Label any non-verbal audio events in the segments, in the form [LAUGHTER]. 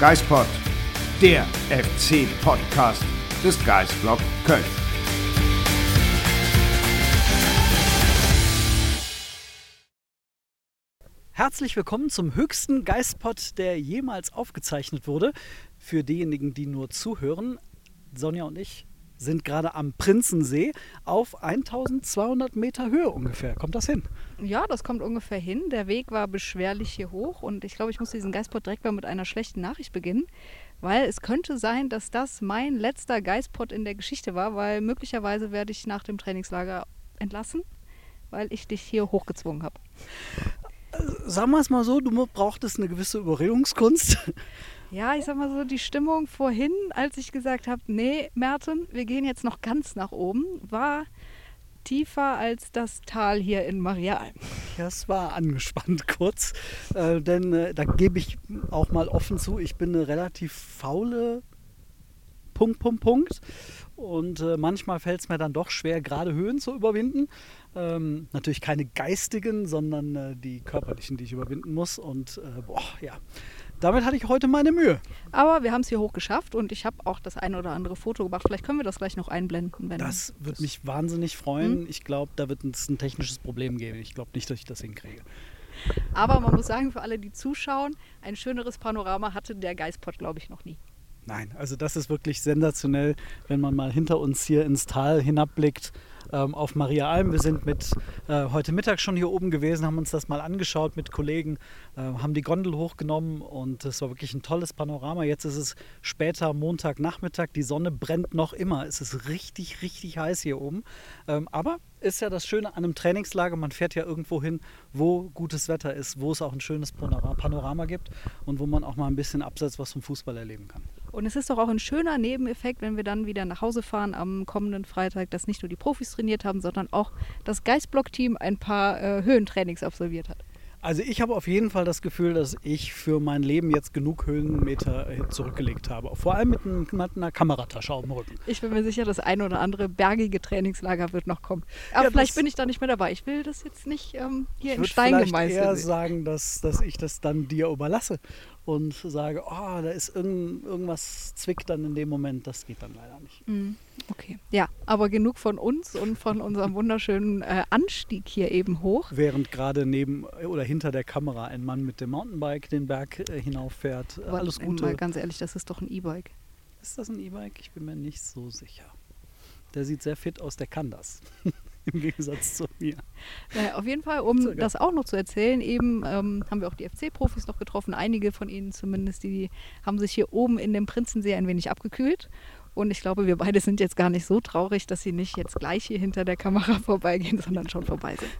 Geispod, der FC-Podcast des Geisblog Köln. Herzlich willkommen zum höchsten Geistpod, der jemals aufgezeichnet wurde. Für diejenigen, die nur zuhören, Sonja und ich sind gerade am Prinzensee auf 1200 Meter Höhe ungefähr. Kommt das hin? Ja, das kommt ungefähr hin. Der Weg war beschwerlich hier hoch und ich glaube, ich muss diesen Geistpod direkt mal mit einer schlechten Nachricht beginnen, weil es könnte sein, dass das mein letzter Geistpod in der Geschichte war, weil möglicherweise werde ich nach dem Trainingslager entlassen, weil ich dich hier hochgezwungen habe. Sagen wir es mal so, du brauchtest eine gewisse Überredungskunst. Ja, ich sag mal so, die Stimmung vorhin, als ich gesagt habe, nee, Merten, wir gehen jetzt noch ganz nach oben, war tiefer als das Tal hier in Marialm. Es war angespannt [LAUGHS] kurz, äh, denn äh, da gebe ich auch mal offen zu, ich bin eine relativ faule Punkt, Punkt, Punkt. Und äh, manchmal fällt es mir dann doch schwer, gerade Höhen zu überwinden. Ähm, natürlich keine geistigen, sondern äh, die körperlichen, die ich überwinden muss. Und äh, boah, ja, damit hatte ich heute meine Mühe. Aber wir haben es hier hoch geschafft und ich habe auch das eine oder andere Foto gemacht. Vielleicht können wir das gleich noch einblenden. Wenn das würde mich wahnsinnig freuen. Hm? Ich glaube, da wird es ein technisches Problem geben. Ich glaube nicht, dass ich das hinkriege. Aber man muss sagen, für alle, die zuschauen, ein schöneres Panorama hatte der Geistpot, glaube ich, noch nie. Nein, also das ist wirklich sensationell, wenn man mal hinter uns hier ins Tal hinabblickt ähm, auf Maria Alm. Wir sind mit äh, heute Mittag schon hier oben gewesen, haben uns das mal angeschaut mit Kollegen, äh, haben die Gondel hochgenommen und es war wirklich ein tolles Panorama. Jetzt ist es später Montagnachmittag, die Sonne brennt noch immer. Es ist richtig, richtig heiß hier oben. Ähm, aber ist ja das Schöne an einem Trainingslager, man fährt ja irgendwo hin, wo gutes Wetter ist, wo es auch ein schönes Panorama gibt und wo man auch mal ein bisschen abseits was vom Fußball erleben kann. Und es ist doch auch ein schöner Nebeneffekt, wenn wir dann wieder nach Hause fahren am kommenden Freitag, dass nicht nur die Profis trainiert haben, sondern auch das Geistblock-Team ein paar äh, Höhentrainings absolviert hat. Also ich habe auf jeden Fall das Gefühl, dass ich für mein Leben jetzt genug Höhenmeter äh, zurückgelegt habe. Vor allem mit, einem, mit einer Kameratasche auf dem Rücken. Ich bin mir sicher, das ein oder andere bergige Trainingslager wird noch kommen. Aber ja, vielleicht bin ich da nicht mehr dabei. Ich will das jetzt nicht ähm, hier in Stein gemeißelt. Ich würde eher sagen, dass, dass ich das dann dir überlasse und sage, oh, da ist irgend, irgendwas zwickt dann in dem Moment. Das geht dann leider nicht. Mhm. Okay, ja, aber genug von uns und von unserem wunderschönen äh, Anstieg hier eben hoch. Während gerade neben oder hinter der Kamera ein Mann mit dem Mountainbike den Berg äh, hinauffährt. Aber Alles Gute. Mal ganz ehrlich, das ist doch ein E-Bike. Ist das ein E-Bike? Ich bin mir nicht so sicher. Der sieht sehr fit aus, der kann das. [LAUGHS] [LAUGHS] im Gegensatz zu mir. Naja, auf jeden Fall, um das auch noch zu erzählen, eben ähm, haben wir auch die FC-Profis noch getroffen, einige von ihnen zumindest, die haben sich hier oben in dem Prinzensee ein wenig abgekühlt. Und ich glaube, wir beide sind jetzt gar nicht so traurig, dass sie nicht jetzt gleich hier hinter der Kamera [LAUGHS] vorbeigehen, sondern schon vorbei sind.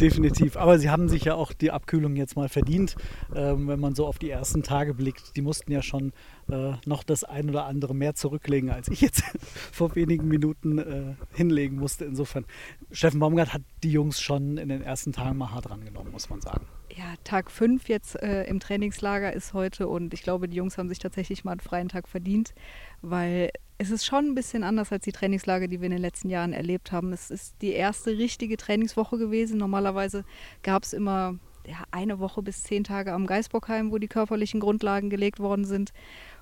Definitiv. Aber sie haben sich ja auch die Abkühlung jetzt mal verdient, ähm, wenn man so auf die ersten Tage blickt. Die mussten ja schon äh, noch das ein oder andere mehr zurücklegen, als ich jetzt [LAUGHS] vor wenigen Minuten äh, hinlegen musste. Insofern, Steffen Baumgart hat die Jungs schon in den ersten Tagen mal hart rangenommen, muss man sagen. Ja, Tag 5 jetzt äh, im Trainingslager ist heute und ich glaube, die Jungs haben sich tatsächlich mal einen freien Tag verdient, weil es ist schon ein bisschen anders als die Trainingslager, die wir in den letzten Jahren erlebt haben. Es ist die erste richtige Trainingswoche gewesen. Normalerweise gab es immer ja, eine Woche bis zehn Tage am Geisbockheim, wo die körperlichen Grundlagen gelegt worden sind.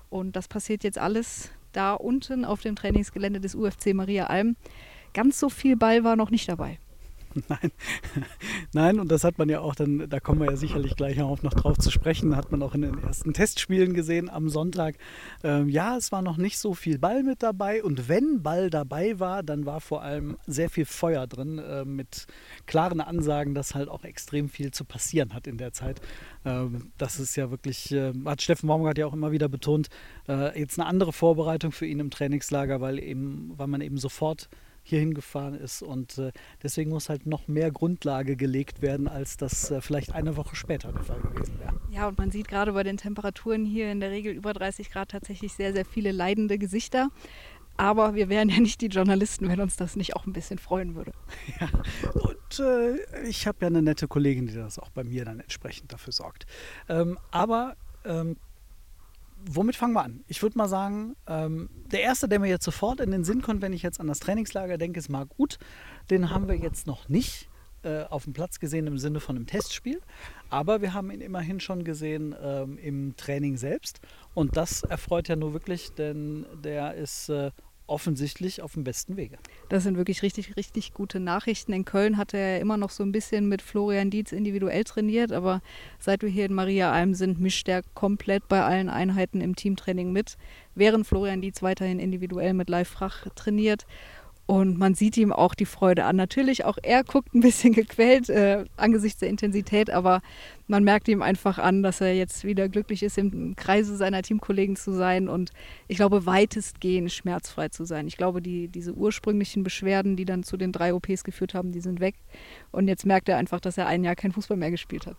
Und das passiert jetzt alles da unten auf dem Trainingsgelände des UFC Maria Alm. Ganz so viel Ball war noch nicht dabei. [LAUGHS] Nein, [LAUGHS] nein, und das hat man ja auch dann, da kommen wir ja sicherlich gleich auch noch drauf zu sprechen, hat man auch in den ersten Testspielen gesehen am Sonntag. Ähm, ja, es war noch nicht so viel Ball mit dabei und wenn Ball dabei war, dann war vor allem sehr viel Feuer drin äh, mit klaren Ansagen, dass halt auch extrem viel zu passieren hat in der Zeit. Ähm, das ist ja wirklich, äh, hat Steffen Baumgart ja auch immer wieder betont, äh, jetzt eine andere Vorbereitung für ihn im Trainingslager, weil eben, weil man eben sofort hier hingefahren ist. Und äh, deswegen muss halt noch mehr Grundlage gelegt werden, als das äh, vielleicht eine Woche später der Fall gewesen wäre. Ja, und man sieht gerade bei den Temperaturen hier in der Regel über 30 Grad tatsächlich sehr, sehr viele leidende Gesichter. Aber wir wären ja nicht die Journalisten, wenn uns das nicht auch ein bisschen freuen würde. Ja, und äh, ich habe ja eine nette Kollegin, die das auch bei mir dann entsprechend dafür sorgt. Ähm, aber ähm, womit fangen wir an? Ich würde mal sagen, ähm, der erste, der mir jetzt sofort in den Sinn kommt, wenn ich jetzt an das Trainingslager denke, ist Marc Uth. Den haben wir jetzt noch nicht äh, auf dem Platz gesehen im Sinne von einem Testspiel, aber wir haben ihn immerhin schon gesehen ähm, im Training selbst. Und das erfreut ja nur wirklich, denn der ist äh, offensichtlich auf dem besten Wege. Das sind wirklich richtig, richtig gute Nachrichten. In Köln hat er immer noch so ein bisschen mit Florian Dietz individuell trainiert, aber seit wir hier in Maria Alm sind, mischt er komplett bei allen Einheiten im Teamtraining mit, während Florian Dietz weiterhin individuell mit Live Frach trainiert. Und man sieht ihm auch die Freude an. Natürlich, auch er guckt ein bisschen [LAUGHS] gequält äh, angesichts der Intensität, aber man merkt ihm einfach an, dass er jetzt wieder glücklich ist, im Kreise seiner Teamkollegen zu sein und ich glaube, weitestgehend schmerzfrei zu sein. Ich glaube, die, diese ursprünglichen Beschwerden, die dann zu den drei OPs geführt haben, die sind weg. Und jetzt merkt er einfach, dass er ein Jahr kein Fußball mehr gespielt hat.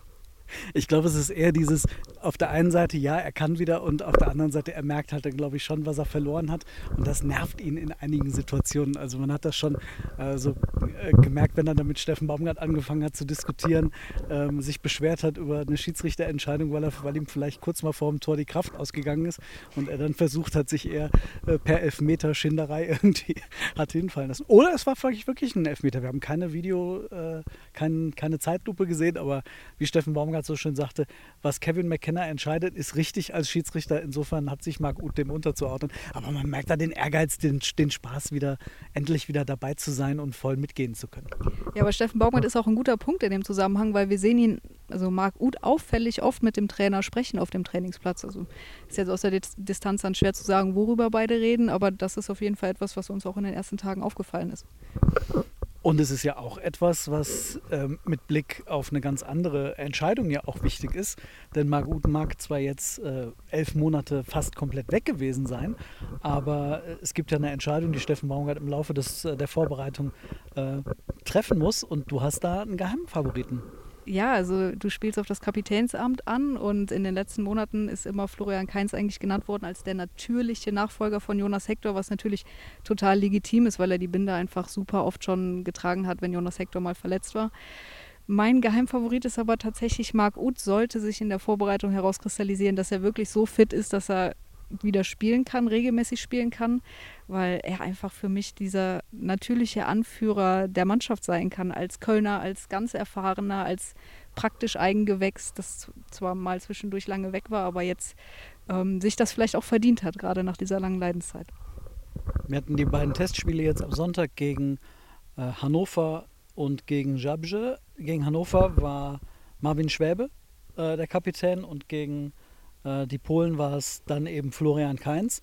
Ich glaube, es ist eher dieses, auf der einen Seite, ja, er kann wieder und auf der anderen Seite, er merkt halt dann, glaube ich, schon, was er verloren hat. Und das nervt ihn in einigen Situationen. Also man hat das schon äh, so äh, gemerkt, wenn er dann mit Steffen Baumgart angefangen hat zu diskutieren, ähm, sich beschwert hat über eine Schiedsrichterentscheidung, weil, er, weil ihm vielleicht kurz mal vor dem Tor die Kraft ausgegangen ist und er dann versucht hat, sich eher äh, per Elfmeter Schinderei [LAUGHS] irgendwie hat hinfallen lassen. Oder es war vielleicht wirklich ein Elfmeter. Wir haben keine Video, äh, kein, keine Zeitlupe gesehen, aber wie Steffen Baumgart Reinhardt so schön sagte, was Kevin McKenna entscheidet, ist richtig als Schiedsrichter. Insofern hat sich Marc Uth dem unterzuordnen. Aber man merkt da den Ehrgeiz, den, den Spaß, wieder endlich wieder dabei zu sein und voll mitgehen zu können. Ja, aber Steffen Baumgart ist auch ein guter Punkt in dem Zusammenhang, weil wir sehen ihn, also Marc Uth, auffällig oft mit dem Trainer sprechen auf dem Trainingsplatz. Also ist jetzt aus der Distanz dann schwer zu sagen, worüber beide reden, aber das ist auf jeden Fall etwas, was uns auch in den ersten Tagen aufgefallen ist. Und es ist ja auch etwas, was ähm, mit Blick auf eine ganz andere Entscheidung ja auch wichtig ist. Denn Marc Uten mag zwar jetzt äh, elf Monate fast komplett weg gewesen sein, aber äh, es gibt ja eine Entscheidung, die Steffen Baumgart im Laufe des, äh, der Vorbereitung äh, treffen muss. Und du hast da einen Geheimfavoriten ja, also du spielst auf das Kapitänsamt an und in den letzten Monaten ist immer Florian Kainz eigentlich genannt worden als der natürliche Nachfolger von Jonas Hector, was natürlich total legitim ist, weil er die Binde einfach super oft schon getragen hat, wenn Jonas Hector mal verletzt war. Mein Geheimfavorit ist aber tatsächlich Marc Uth, sollte sich in der Vorbereitung herauskristallisieren, dass er wirklich so fit ist, dass er wieder spielen kann, regelmäßig spielen kann, weil er einfach für mich dieser natürliche Anführer der Mannschaft sein kann, als Kölner, als ganz erfahrener, als praktisch Eigengewächs, das zwar mal zwischendurch lange weg war, aber jetzt ähm, sich das vielleicht auch verdient hat, gerade nach dieser langen Leidenszeit. Wir hatten die beiden Testspiele jetzt am Sonntag gegen äh, Hannover und gegen Jabje. Gegen Hannover war Marvin Schwäbe äh, der Kapitän und gegen die Polen war es dann eben Florian Kainz.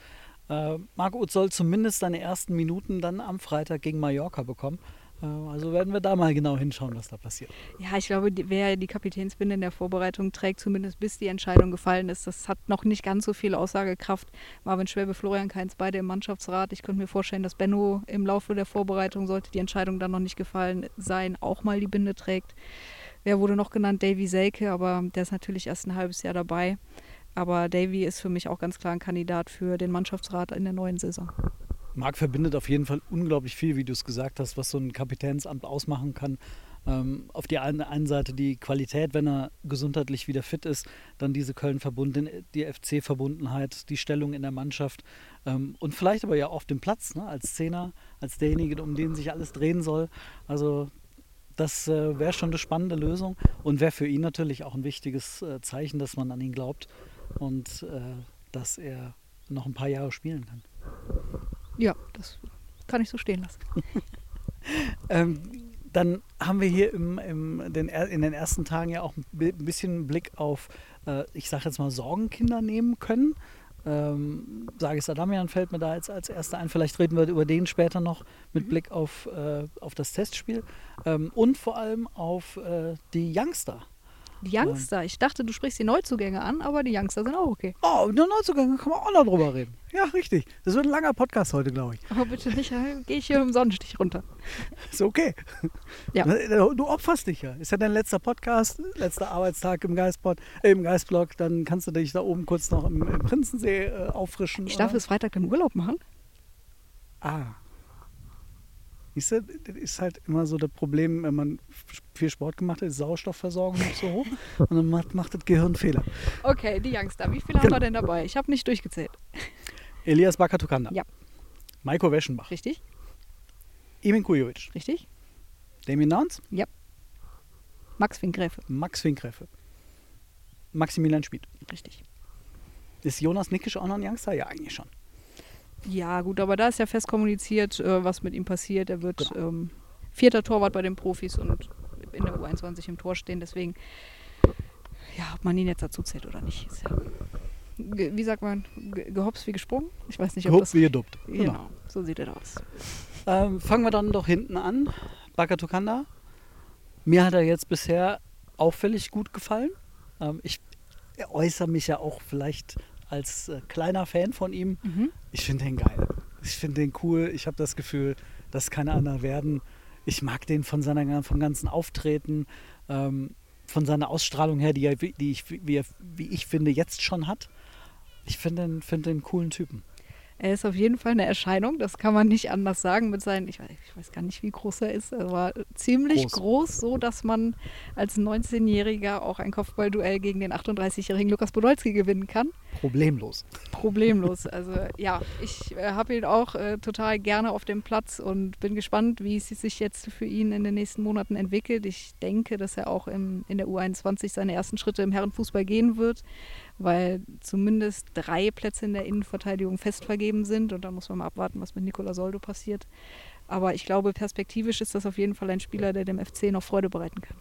Äh, Marco Uth soll zumindest seine ersten Minuten dann am Freitag gegen Mallorca bekommen. Äh, also werden wir da mal genau hinschauen, was da passiert. Ja, ich glaube, wer die Kapitänsbinde in der Vorbereitung trägt, zumindest bis die Entscheidung gefallen ist, das hat noch nicht ganz so viel Aussagekraft. Marvin Schwäbe, Florian Kainz, beide im Mannschaftsrat. Ich könnte mir vorstellen, dass Benno im Laufe der Vorbereitung, sollte die Entscheidung dann noch nicht gefallen sein, auch mal die Binde trägt. Wer wurde noch genannt? Davy Selke, aber der ist natürlich erst ein halbes Jahr dabei. Aber Davy ist für mich auch ganz klar ein Kandidat für den Mannschaftsrat in der neuen Saison. Marc verbindet auf jeden Fall unglaublich viel, wie du es gesagt hast, was so ein Kapitänsamt ausmachen kann. Ähm, auf der einen Seite die Qualität, wenn er gesundheitlich wieder fit ist, dann diese Köln-Verbund, die FC-Verbundenheit, die Stellung in der Mannschaft ähm, und vielleicht aber ja auf dem Platz, ne, als Zehner, als derjenige, um den sich alles drehen soll. Also das äh, wäre schon eine spannende Lösung und wäre für ihn natürlich auch ein wichtiges äh, Zeichen, dass man an ihn glaubt und äh, dass er noch ein paar Jahre spielen kann. Ja, das kann ich so stehen lassen. [LAUGHS] ähm, dann haben wir hier im, im, den, in den ersten Tagen ja auch ein bisschen Blick auf, äh, ich sage jetzt mal, Sorgenkinder nehmen können. Ähm, Sagis Adamian fällt mir da jetzt als erster ein. Vielleicht reden wir über den später noch mit mhm. Blick auf, äh, auf das Testspiel. Ähm, und vor allem auf äh, die Youngster. Die Youngster. Ich dachte, du sprichst die Neuzugänge an, aber die Youngster sind auch okay. Oh, die Neuzugänge kann man auch noch drüber reden. Ja, richtig. Das wird ein langer Podcast heute, glaube ich. Aber bitte nicht, gehe ich hier im Sonnenstich runter. [LAUGHS] Ist okay. Ja. Du opferst dich ja. Ist ja dein letzter Podcast, letzter Arbeitstag im Geistblock, äh, im Geistblock. Dann kannst du dich da oben kurz noch im, im Prinzensee äh, auffrischen. Ich darf bis Freitag den Urlaub machen. Ah. Siehst du, das ist halt immer so das Problem, wenn man viel Sport gemacht hat, ist Sauerstoffversorgung nicht so hoch [LAUGHS] und dann macht, macht das Gehirn Fehler. Okay, die Youngster, wie viele genau. haben wir denn dabei? Ich habe nicht durchgezählt. Elias Bakatukanda. Ja. Maiko Weschenbach. Richtig. Emin Kujovic. Richtig. Damien Downs. Ja. Max Finkgräfe. Max Finkgräfe. Maximilian Schmid. Richtig. Ist Jonas Nickisch auch noch ein Youngster? Ja, eigentlich schon. Ja, gut, aber da ist ja fest kommuniziert, äh, was mit ihm passiert. Er wird Genau. ähm, vierter Torwart bei den Profis und in der U21 im Tor stehen. Deswegen, ja, ob man ihn jetzt dazu zählt oder nicht, ist ja, wie sagt man, ge- gehopst wie gesprungen? Ich weiß nicht, ob das. Gehobt wie geduppt. Genau, so sieht er aus. Ähm, fangen wir dann doch hinten an. Bakatukanda. Mir hat er jetzt bisher auffällig gut gefallen. Ähm, ich äußere mich ja auch vielleicht als äh, kleiner Fan von ihm. Mhm. Ich finde den geil. Ich finde den cool. Ich habe das Gefühl, das kann einer werden. Ich mag den von seiner vom ganzen Auftreten, ähm, von seiner Ausstrahlung her, die, er, die ich, wie, er, wie ich finde, jetzt schon hat. Ich finde den, find den coolen Typen. Er ist auf jeden Fall eine Erscheinung, das kann man nicht anders sagen mit seinen, ich weiß, ich weiß gar nicht, wie groß er ist, er war ziemlich Groß. groß, so dass man als 19-Jähriger auch ein Kopfballduell gegen den 38-jährigen Lukas Podolski gewinnen kann. Problemlos. Problemlos. [LAUGHS] Also ja, ich äh, habe ihn auch äh, total gerne auf dem Platz und bin gespannt, wie es sich jetzt für ihn in den nächsten Monaten entwickelt. Ich denke, dass er auch im, in der U21 seine ersten Schritte im Herrenfußball gehen wird, weil zumindest drei Plätze in der Innenverteidigung fest vergeben sind und da muss man mal abwarten, was mit Nicola Soldo passiert. Aber ich glaube, perspektivisch ist das auf jeden Fall ein Spieler, der dem FC noch Freude bereiten kann.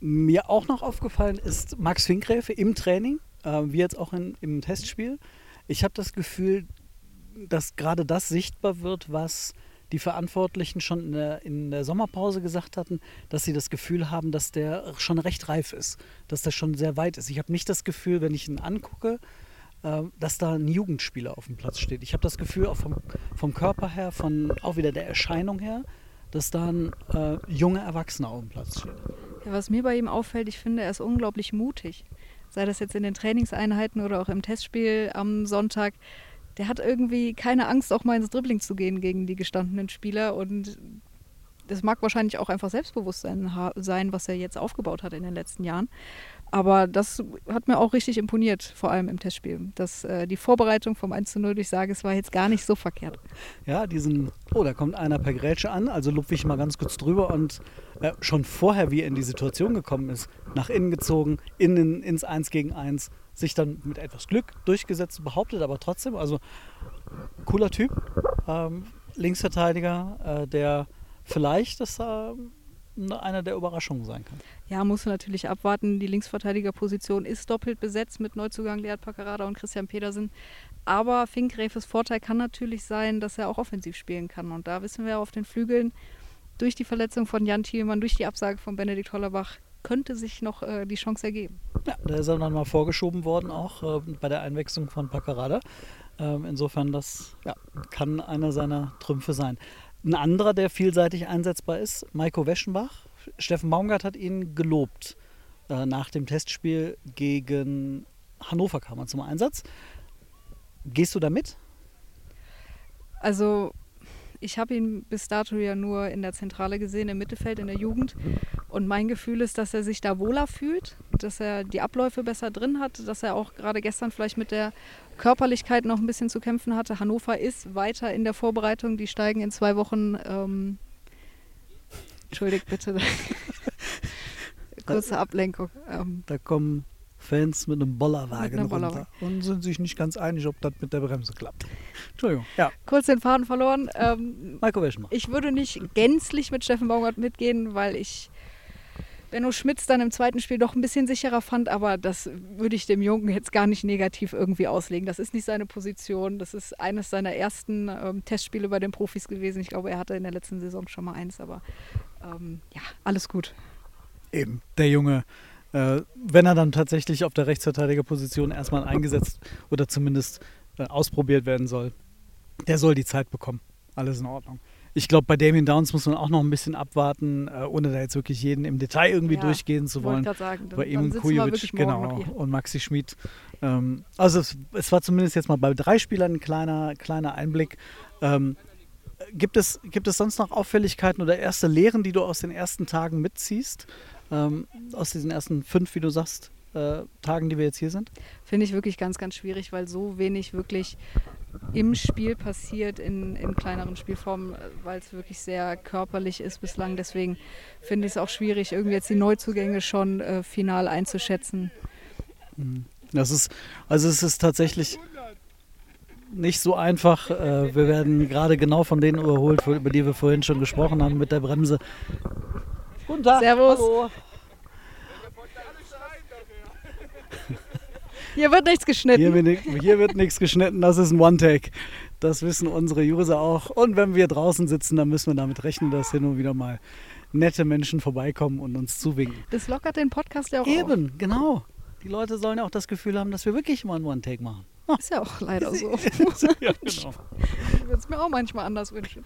Mir auch noch aufgefallen ist Max Finkgräfe im Training, äh, wie jetzt auch in, im Testspiel. Ich habe das Gefühl, dass gerade das sichtbar wird, was die Verantwortlichen schon in der, in der Sommerpause gesagt hatten, dass sie das Gefühl haben, dass der schon recht reif ist, dass der schon sehr weit ist. Ich habe nicht das Gefühl, wenn ich ihn angucke, äh, dass da ein Jugendspieler auf dem Platz steht. Ich habe das Gefühl, auch vom, vom Körper her, von auch wieder der Erscheinung her, dass da ein äh, junger Erwachsener auf dem Platz steht. Ja, was mir bei ihm auffällt, ich finde, er ist unglaublich mutig. Sei das jetzt in den Trainingseinheiten oder auch im Testspiel am Sonntag. Der hat irgendwie keine Angst, auch mal ins Dribbling zu gehen gegen die gestandenen Spieler. Und das mag wahrscheinlich auch einfach Selbstbewusstsein sein, was er jetzt aufgebaut hat in den letzten Jahren. Aber das hat mir auch richtig imponiert, vor allem im Testspiel. Das, äh, die Vorbereitung vom 1 zu 0, ich sage, es war jetzt gar nicht so verkehrt. Ja, diesen, oh, da kommt einer per Grätsche an, also lupfe ich mal ganz kurz drüber und äh, schon vorher, wie er in die Situation gekommen ist, nach innen gezogen, innen ins 1 gegen 1, sich dann mit etwas Glück durchgesetzt, behauptet, aber trotzdem, also cooler Typ, ähm, Linksverteidiger, äh, der vielleicht das äh, einer der Überraschungen sein kann. Ja, musst du natürlich abwarten. Die Linksverteidigerposition ist doppelt besetzt mit Neuzugang Lead Paccarada und Christian Pedersen. Aber Finkgräfes Vorteil kann natürlich sein, dass er auch offensiv spielen kann. Und da wissen wir auf den Flügeln, durch die Verletzung von Jan Thielmann, durch die Absage von Benedikt Hollerbach, könnte sich noch äh, die Chance ergeben. Ja, da ist er dann mal vorgeschoben worden, auch äh, bei der Einwechslung von Paccarada. Ähm, insofern, das ja, kann einer seiner Trümpfe sein. Ein anderer, der vielseitig einsetzbar ist, Maiko Weschenbach. Steffen Baumgart hat ihn gelobt. Äh, nach dem Testspiel gegen Hannover kam er zum Einsatz. Gehst du da mit? Also ich habe ihn bis dato ja nur in der Zentrale gesehen, im Mittelfeld, in der Jugend. Und mein Gefühl ist, dass er sich da wohler fühlt, dass er die Abläufe besser drin hat, dass er auch gerade gestern vielleicht mit der Körperlichkeit noch ein bisschen zu kämpfen hatte. Hannover ist weiter in der Vorbereitung. Die steigen in zwei Wochen. Ähm, Entschuldigt bitte. [LAUGHS] Kurze Ablenkung. Ähm, Da kommen Fans mit einem Bollerwagen Mit einem runter Bollerwagen. und sind sich nicht ganz einig, ob das mit der Bremse klappt. Entschuldigung. Ja, kurz den Faden verloren. Ähm, Weschenbach. Ich würde nicht gänzlich mit Steffen Baumgart mitgehen, weil ich Benno Schmitz dann im zweiten Spiel doch ein bisschen sicherer fand, aber das würde ich dem Jungen jetzt gar nicht negativ irgendwie auslegen. Das ist nicht seine Position. Das ist eines seiner ersten ähm, Testspiele bei den Profis gewesen. Ich glaube, er hatte in der letzten Saison schon mal eins, aber ähm, ja, alles gut. Eben, der Junge, äh, wenn er dann tatsächlich auf der Rechtsverteidigerposition erstmal eingesetzt oder zumindest äh, ausprobiert werden soll, der soll die Zeit bekommen. Alles in Ordnung. Ich glaube, bei Damien Downs muss man auch noch ein bisschen abwarten, äh, ohne da jetzt wirklich jeden im Detail irgendwie Ja, durchgehen zu wollen. sagen, dann, Bei ihm Kujovic, genau, und Maxi Schmid. Ähm, also es, es war zumindest jetzt mal bei drei Spielern ein kleiner, kleiner Einblick. Ähm, gibt, es, gibt es sonst noch Auffälligkeiten oder erste Lehren, die du aus den ersten Tagen mitziehst? Ähm, aus diesen ersten fünf, wie du sagst, äh, Tagen, die wir jetzt hier sind? Finde ich wirklich ganz, ganz schwierig, weil so wenig wirklich im Spiel passiert, in, in kleineren Spielformen, weil es wirklich sehr körperlich ist bislang. Deswegen finde ich es auch schwierig, irgendwie jetzt die Neuzugänge schon äh, final einzuschätzen. Mhm. Das ist, also es ist tatsächlich nicht so einfach. Äh, wir werden gerade genau von denen überholt, über die wir vorhin schon gesprochen haben, mit der Bremse. Guten Tag. Servus. Hallo. Hier wird nichts geschnitten. Hier, wird, hier wird nichts geschnitten, das ist ein One-Take. Das wissen unsere User auch. Und wenn wir draußen sitzen, dann müssen wir damit rechnen, dass hin und wieder mal nette Menschen vorbeikommen und uns zuwinken. Das lockert den Podcast ja auch Eben, auf. genau. Die Leute sollen ja auch das Gefühl haben, dass wir wirklich mal ein One-Take machen. Ist ja auch leider [LAUGHS] so. ja, genau. Ich würde es mir auch manchmal anders wünschen.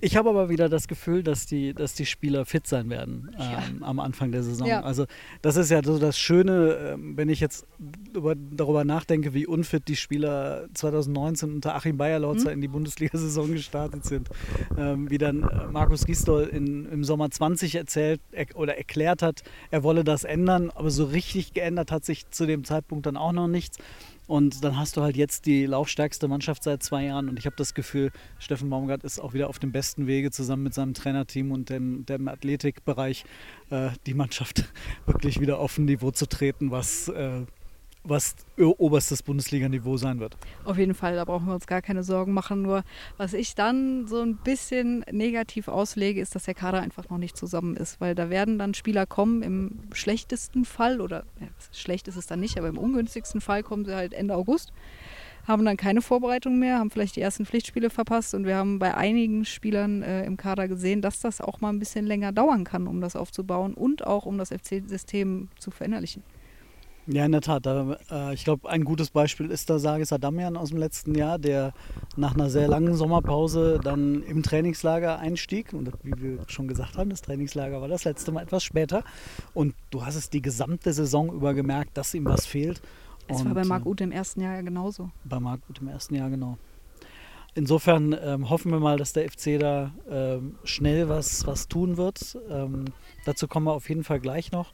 Ich habe aber wieder das Gefühl, dass die, dass die Spieler fit sein werden ähm, ja. am Anfang der Saison. Ja. Also das ist ja so das Schöne, ähm, wenn ich jetzt über, darüber nachdenke, wie unfit die Spieler 2019 unter Achim Bayerlautzer mhm. in die Bundesliga-Saison gestartet sind. Ähm, wie dann äh, Markus Gisdol in, im Sommer 20 erzählt er, oder erklärt hat, er wolle das ändern, aber so richtig geändert hat sich zu dem Zeitpunkt dann auch noch nichts. Und dann hast du halt jetzt die laufstärkste Mannschaft seit zwei Jahren. Und ich habe das Gefühl, Steffen Baumgart ist auch wieder auf dem besten Wege, zusammen mit seinem Trainerteam und dem, dem Athletikbereich äh, die Mannschaft [LAUGHS] wirklich wieder auf ein Niveau zu treten, was äh, was oberstes Bundesliga-Niveau sein wird. Auf jeden Fall, da brauchen wir uns gar keine Sorgen machen. Nur was ich dann so ein bisschen negativ auslege, ist, dass der Kader einfach noch nicht zusammen ist. Weil da werden dann Spieler kommen im schlechtesten Fall, oder ja, schlecht ist es dann nicht, aber im ungünstigsten Fall kommen sie halt Ende August, haben dann keine Vorbereitung mehr, haben vielleicht die ersten Pflichtspiele verpasst und wir haben bei einigen Spielern äh, im Kader gesehen, dass das auch mal ein bisschen länger dauern kann, um das aufzubauen und auch um das FC-System zu verinnerlichen. Ja, in der Tat. Da, äh, ich glaube, ein gutes Beispiel ist da Sages Adamian aus dem letzten Jahr, der nach einer sehr langen Sommerpause dann im Trainingslager einstieg. Und wie wir schon gesagt haben, das Trainingslager war das letzte Mal etwas später. Und du hast es die gesamte Saison über gemerkt, dass ihm was fehlt. Es war bei Marc Uth im ersten Jahr ja genauso. Bei Marc Uth im ersten Jahr, genau. Insofern ähm, hoffen wir mal, dass der FC da ähm, schnell was, was tun wird. Ähm, dazu kommen wir auf jeden Fall gleich noch.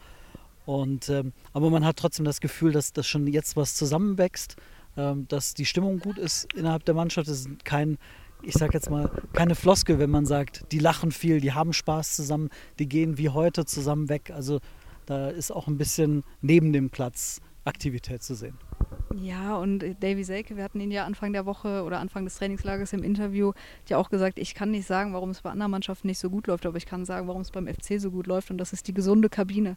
Und, ähm, aber man hat trotzdem das Gefühl, dass das schon jetzt was zusammenwächst, ähm, dass die Stimmung gut ist innerhalb der Mannschaft. Es ist kein, ich sag jetzt mal, keine Floskel, wenn man sagt, die lachen viel, die haben Spaß zusammen, die gehen wie heute zusammen weg. Also da ist auch ein bisschen neben dem Platz Aktivität zu sehen. Ja, und Davy Selke, wir hatten ihn ja Anfang der Woche oder Anfang des Trainingslagers im Interview ja auch gesagt, ich kann nicht sagen, warum es bei anderen Mannschaften nicht so gut läuft, aber ich kann sagen, warum es beim FC so gut läuft und das ist die gesunde Kabine.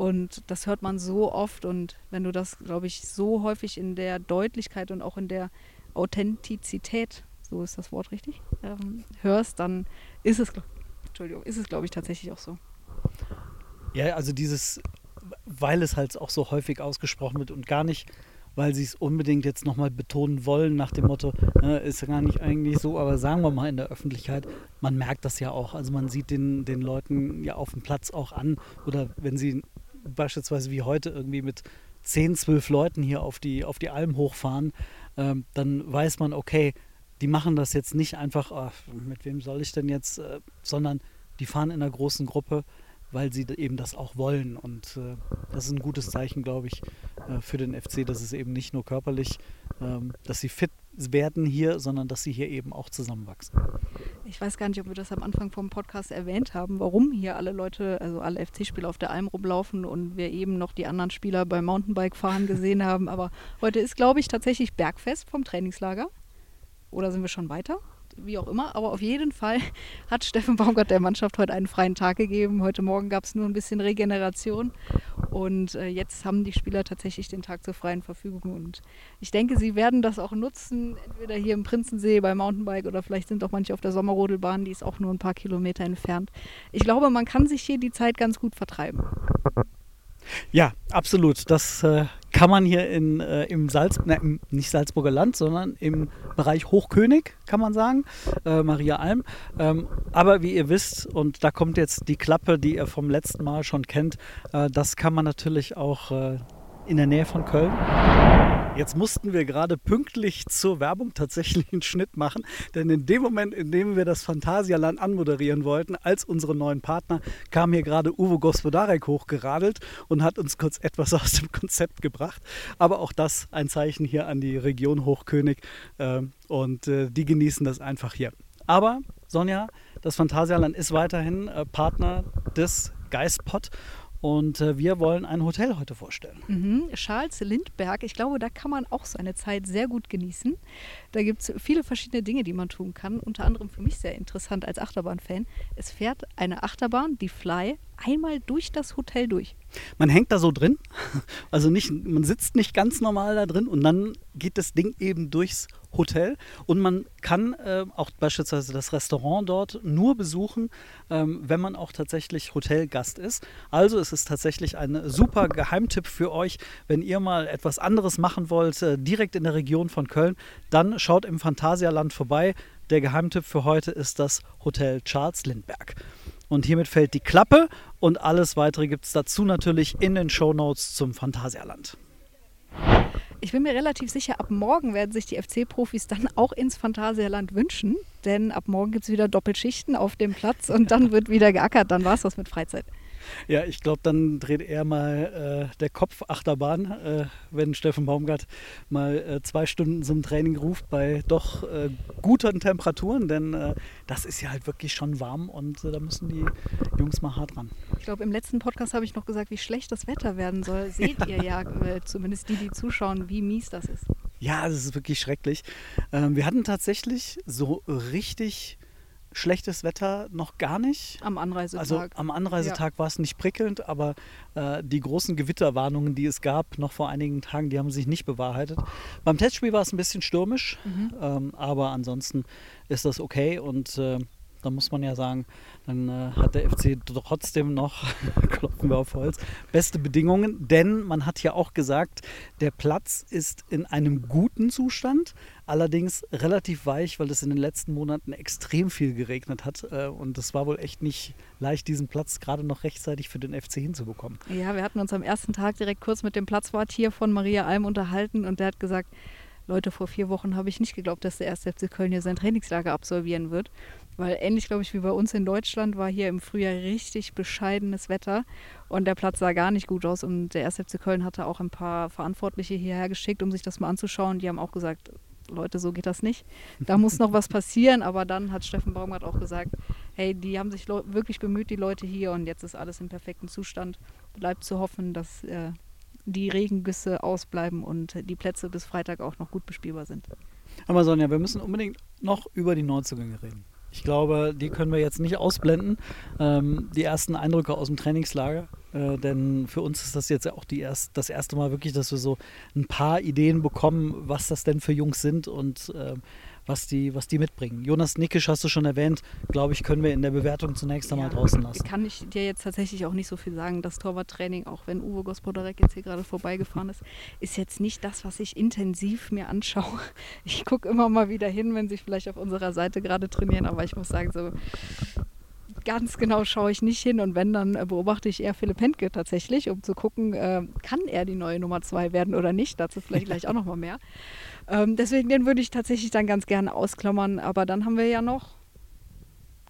Und das hört man so oft und wenn du das, glaube ich, so häufig in der Deutlichkeit und auch in der Authentizität, so ist das Wort richtig, ähm, hörst, dann ist es, Entschuldigung, ist es, glaube ich, tatsächlich auch so. Ja, also dieses, weil es halt auch so häufig ausgesprochen wird und gar nicht, weil sie es unbedingt jetzt nochmal betonen wollen, nach dem Motto, ne, ist ja gar nicht eigentlich so, aber sagen wir mal in der Öffentlichkeit, man merkt das ja auch. Also man sieht den, den Leuten ja auf dem Platz auch an oder wenn sie beispielsweise wie heute irgendwie mit 10, 12 Leuten hier auf die, auf die Alm hochfahren, ähm, dann weiß man, okay, die machen das jetzt nicht einfach, ach, mit wem soll ich denn jetzt, äh, sondern die fahren in einer großen Gruppe, weil sie eben das auch wollen. Und äh, das ist ein gutes Zeichen, glaube ich, äh, für den FC, dass es eben nicht nur körperlich, ähm, dass sie fit werden hier, sondern dass sie hier eben auch zusammenwachsen. Ich weiß gar nicht, ob wir das am Anfang vom Podcast erwähnt haben, warum hier alle Leute, also alle FC-Spieler auf der Alm rumlaufen und wir eben noch die anderen Spieler beim Mountainbike-Fahren gesehen haben. Aber heute ist, glaube ich, tatsächlich Bergfest vom Trainingslager. Oder sind wir schon weiter? wie auch immer. Aber auf jeden Fall hat Steffen Baumgart der Mannschaft heute einen freien Tag gegeben. Heute Morgen gab es nur ein bisschen Regeneration. Und äh, jetzt haben die Spieler tatsächlich den Tag zur freien Verfügung. Und ich denke, sie werden das auch nutzen, entweder hier im Prinzensee bei Mountainbike oder vielleicht sind auch manche auf der Sommerrodelbahn, die ist auch nur ein paar Kilometer entfernt. Ich glaube, man kann sich hier die Zeit ganz gut vertreiben. Ja, absolut. Das äh, kann man hier in, äh, im Salz, ne, im, nicht Salzburger Land, sondern im Bereich Hochkönig, kann man sagen, äh, Maria Alm. Ähm, aber wie ihr wisst, und da kommt jetzt die Klappe, die ihr vom letzten Mal schon kennt, äh, das kann man natürlich auch äh, in der Nähe von Köln. Jetzt mussten wir gerade pünktlich zur Werbung tatsächlich einen Schnitt machen, denn in dem Moment, in dem wir das Phantasialand anmoderieren wollten, als unsere neuen Partner, kam hier gerade Uwe Gospodarek hochgeradelt und hat uns kurz etwas [LAUGHS] aus dem Konzept gebracht. Aber auch das ein Zeichen hier an die Region Hochkönig äh, und äh, die genießen das einfach hier. Aber Sonja, das Phantasialand ist weiterhin äh, Partner des Geistpot und äh, wir wollen ein Hotel heute vorstellen. Mhm. Charles Lindberg, ich glaube, da kann man auch seine Zeit sehr gut genießen. Da gibt es viele verschiedene Dinge, die man tun kann. Unter anderem für mich sehr interessant als Achterbahn-Fan. Es fährt eine Achterbahn, die Fly, einmal durch das Hotel durch. Man hängt da so drin, [LAUGHS] also nicht, man sitzt nicht ganz normal da drin und dann geht das Ding eben durchs Hotel und man kann äh, auch beispielsweise das Restaurant dort nur besuchen, ähm, wenn man auch tatsächlich Hotelgast ist. Also es ist tatsächlich ein super Geheimtipp für euch, wenn ihr mal etwas anderes machen wollt, äh, direkt in der Region von Köln, dann schaut im Phantasialand vorbei. Der Geheimtipp für heute ist das Hotel Charles Lindbergh. Und hiermit fällt die Klappe und alles weitere gibt es dazu natürlich in den Show Notes zum Phantasialand. Ich bin mir relativ sicher, ab morgen werden sich die FC-Profis dann auch ins Phantasialand wünschen, denn ab morgen gibt es wieder Doppelschichten auf dem Platz und dann [LAUGHS] wird wieder geackert. Dann war es das mit Freizeit. Ja, ich glaube, dann dreht eher mal äh, der Kopf Achterbahn, äh, wenn Steffen Baumgart mal äh, zwei Stunden zum Training ruft bei doch äh, guten Temperaturen, denn äh, das ist ja halt wirklich schon warm und äh, da müssen die Jungs mal hart ran. Ich glaube, im letzten Podcast habe ich noch gesagt, wie schlecht das Wetter werden soll. [LAUGHS] Seht ihr ja, zumindest die, die zuschauen, wie mies das ist. Ja, das ist wirklich schrecklich. Ähm, wir hatten tatsächlich so richtig schlechtes Wetter noch gar nicht. Am Anreisetag. Also am Anreisetag ja. war es nicht prickelnd, aber äh, die großen Gewitterwarnungen, die es gab, noch vor einigen Tagen, die haben sich nicht bewahrheitet. Beim Testspiel war es ein bisschen stürmisch, mhm. ähm, aber ansonsten ist das okay und äh, da muss man ja sagen, dann äh, hat der FC trotzdem noch, [LAUGHS] klopfen wir auf Holz, beste Bedingungen, denn man hat ja auch gesagt, der Platz ist in einem guten Zustand, allerdings relativ weich, weil es in den letzten Monaten extrem viel geregnet hat äh, und es war wohl echt nicht leicht, diesen Platz gerade noch rechtzeitig für den FC hinzubekommen. Ja, wir hatten uns am ersten Tag direkt kurz mit dem Platzwart hier von Maria Alm unterhalten und der hat gesagt, Leute, vor vier Wochen habe ich nicht geglaubt, dass der erste FC Köln hier sein Trainingslager absolvieren wird. Weil ähnlich, glaube ich, wie bei uns in Deutschland war hier im Frühjahr richtig bescheidenes Wetter und der Platz sah gar nicht gut aus. Und der erste FC Köln hatte auch ein paar Verantwortliche hierher geschickt, um sich das mal anzuschauen. Die haben auch gesagt, Leute, so geht das nicht. Da muss noch was passieren. Aber dann hat Steffen Baumgart auch gesagt, hey, die haben sich wirklich bemüht, die Leute hier, und jetzt ist alles im perfekten Zustand. Bleibt zu hoffen, dass äh, die Regengüsse ausbleiben und die Plätze bis Freitag auch noch gut bespielbar sind. Aber Sonja, wir müssen unbedingt noch über die Neuzugänge reden. Ich glaube, die können wir jetzt nicht ausblenden. Ähm, die ersten Eindrücke aus dem Trainingslager. Äh, denn für uns ist das jetzt auch die erst, das erste Mal wirklich, dass wir so ein paar Ideen bekommen, was das denn für Jungs sind und äh, was die, was die mitbringen. Jonas Nickisch hast du schon erwähnt, glaube ich, können wir in der Bewertung zunächst einmal ja, draußen lassen. Kann ich dir jetzt tatsächlich auch nicht so viel sagen. Das Torwarttraining, auch wenn Uwe Gospodarek jetzt hier gerade vorbeigefahren ist, ist jetzt nicht das, was ich intensiv mir anschaue. [LAUGHS] Ich gucke immer mal wieder hin, wenn sie vielleicht auf unserer Seite gerade trainieren, aber ich muss sagen, so ganz genau schaue ich nicht hin und wenn, dann beobachte ich eher Philipp Hentke tatsächlich, um zu gucken, äh, kann er die neue Nummer zwei werden oder nicht. Dazu vielleicht [LAUGHS] gleich auch nochmal mehr. Ähm, deswegen den würde ich tatsächlich dann ganz gerne ausklammern. Aber dann haben wir ja noch